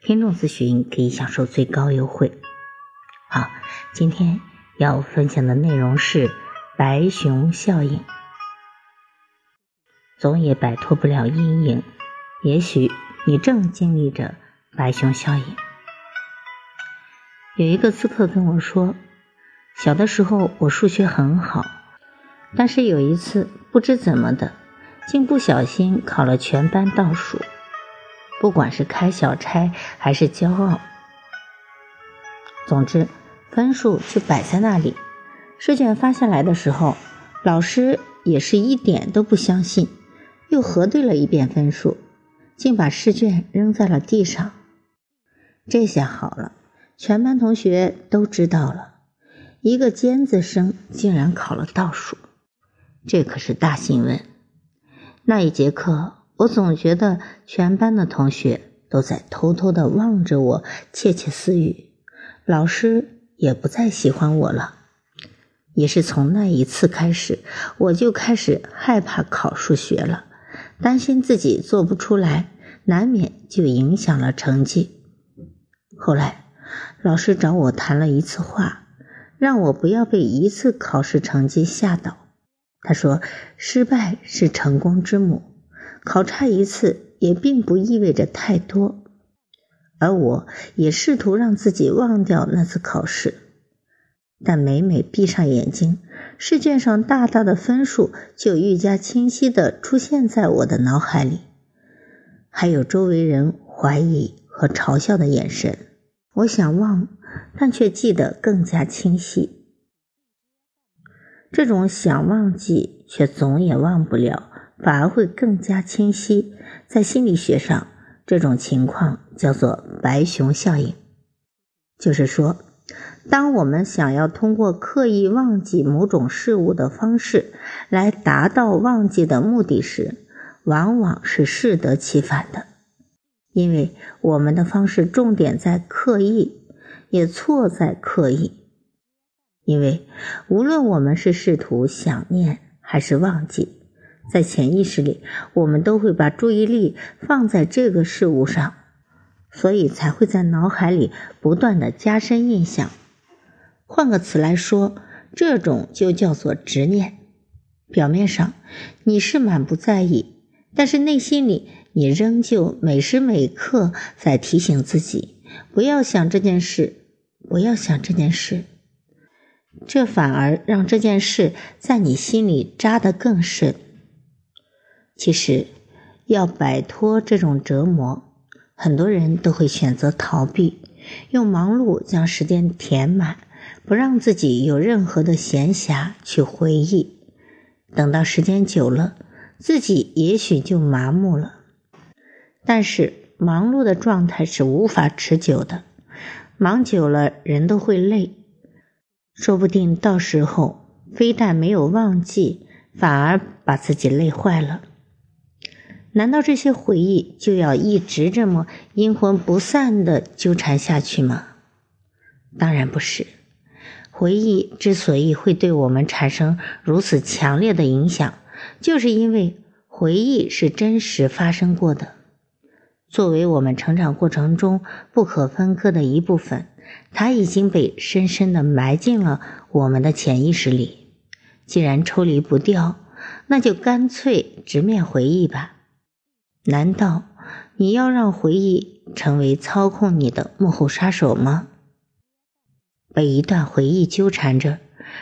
听众咨询可以享受最高优惠。好，今天要分享的内容是白熊效应。总也摆脱不了阴影，也许你正经历着白熊效应。有一个咨客跟我说，小的时候我数学很好，但是有一次不知怎么的，竟不小心考了全班倒数。不管是开小差还是骄傲，总之分数就摆在那里。试卷发下来的时候，老师也是一点都不相信，又核对了一遍分数，竟把试卷扔在了地上。这下好了，全班同学都知道了，一个尖子生竟然考了倒数，这可是大新闻。那一节课。我总觉得全班的同学都在偷偷的望着我，窃窃私语。老师也不再喜欢我了。也是从那一次开始，我就开始害怕考数学了，担心自己做不出来，难免就影响了成绩。后来，老师找我谈了一次话，让我不要被一次考试成绩吓倒。他说：“失败是成功之母。”考差一次也并不意味着太多，而我也试图让自己忘掉那次考试，但每每闭上眼睛，试卷上大大的分数就愈加清晰地出现在我的脑海里，还有周围人怀疑和嘲笑的眼神。我想忘，但却记得更加清晰。这种想忘记却总也忘不了。反而会更加清晰。在心理学上，这种情况叫做“白熊效应”，就是说，当我们想要通过刻意忘记某种事物的方式来达到忘记的目的时，往往是适得其反的。因为我们的方式重点在刻意，也错在刻意。因为无论我们是试图想念还是忘记。在潜意识里，我们都会把注意力放在这个事物上，所以才会在脑海里不断的加深印象。换个词来说，这种就叫做执念。表面上你是满不在意，但是内心里你仍旧每时每刻在提醒自己，不要想这件事，不要想这件事。这反而让这件事在你心里扎得更深。其实，要摆脱这种折磨，很多人都会选择逃避，用忙碌将时间填满，不让自己有任何的闲暇去回忆。等到时间久了，自己也许就麻木了。但是，忙碌的状态是无法持久的，忙久了人都会累，说不定到时候非但没有忘记，反而把自己累坏了。难道这些回忆就要一直这么阴魂不散的纠缠下去吗？当然不是。回忆之所以会对我们产生如此强烈的影响，就是因为回忆是真实发生过的，作为我们成长过程中不可分割的一部分，它已经被深深的埋进了我们的潜意识里。既然抽离不掉，那就干脆直面回忆吧。难道你要让回忆成为操控你的幕后杀手吗？被一段回忆纠缠着，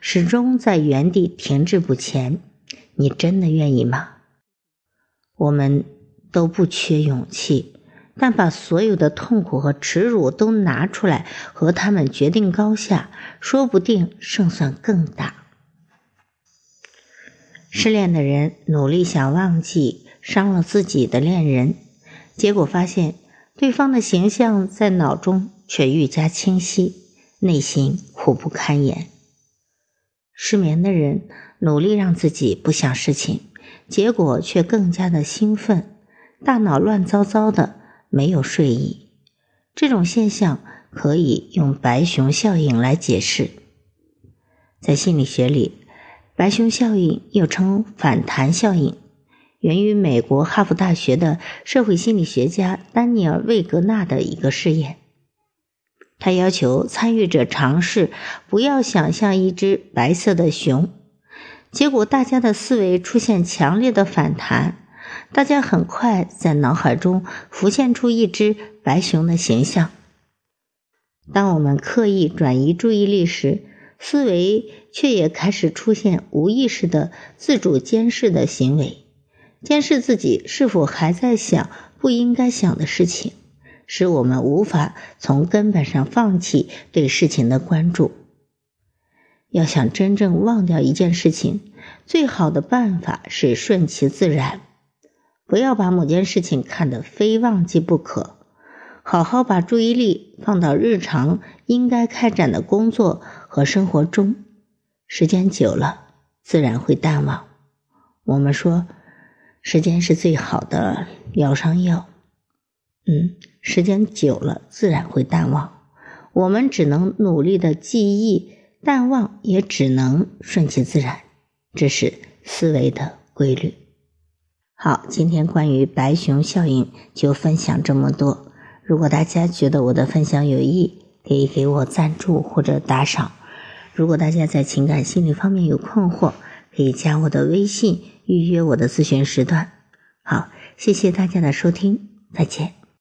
始终在原地停滞不前，你真的愿意吗？我们都不缺勇气，但把所有的痛苦和耻辱都拿出来和他们决定高下，说不定胜算更大。失恋的人努力想忘记。伤了自己的恋人，结果发现对方的形象在脑中却愈加清晰，内心苦不堪言。失眠的人努力让自己不想事情，结果却更加的兴奋，大脑乱糟糟的，没有睡意。这种现象可以用白熊效应来解释。在心理学里，白熊效应又称反弹效应，源于美国哈佛大学的社会心理学家丹尼尔·魏格纳的一个试验。他要求参与者尝试不要想象一只白色的熊，结果大家的思维出现强烈的反弹，大家很快在脑海中浮现出一只白熊的形象。当我们刻意转移注意力时，思维却也开始出现无意识的自主监视的行为，监视自己是否还在想不应该想的事情。使我们无法从根本上放弃对事情的关注。要想真正忘掉一件事情，最好的办法是顺其自然，不要把某件事情看得非忘记不可。好好把注意力放到日常应该开展的工作和生活中，时间久了，自然会淡忘。我们说，时间是最好的疗伤药。嗯，时间久了自然会淡忘，我们只能努力的记忆，淡忘也只能顺其自然，这是思维的规律。好，今天关于白熊效应就分享这么多。如果大家觉得我的分享有益，可以给我赞助或者打赏。如果大家在情感心理方面有困惑，可以加我的微信预约我的咨询时段。好，谢谢大家的收听，再见。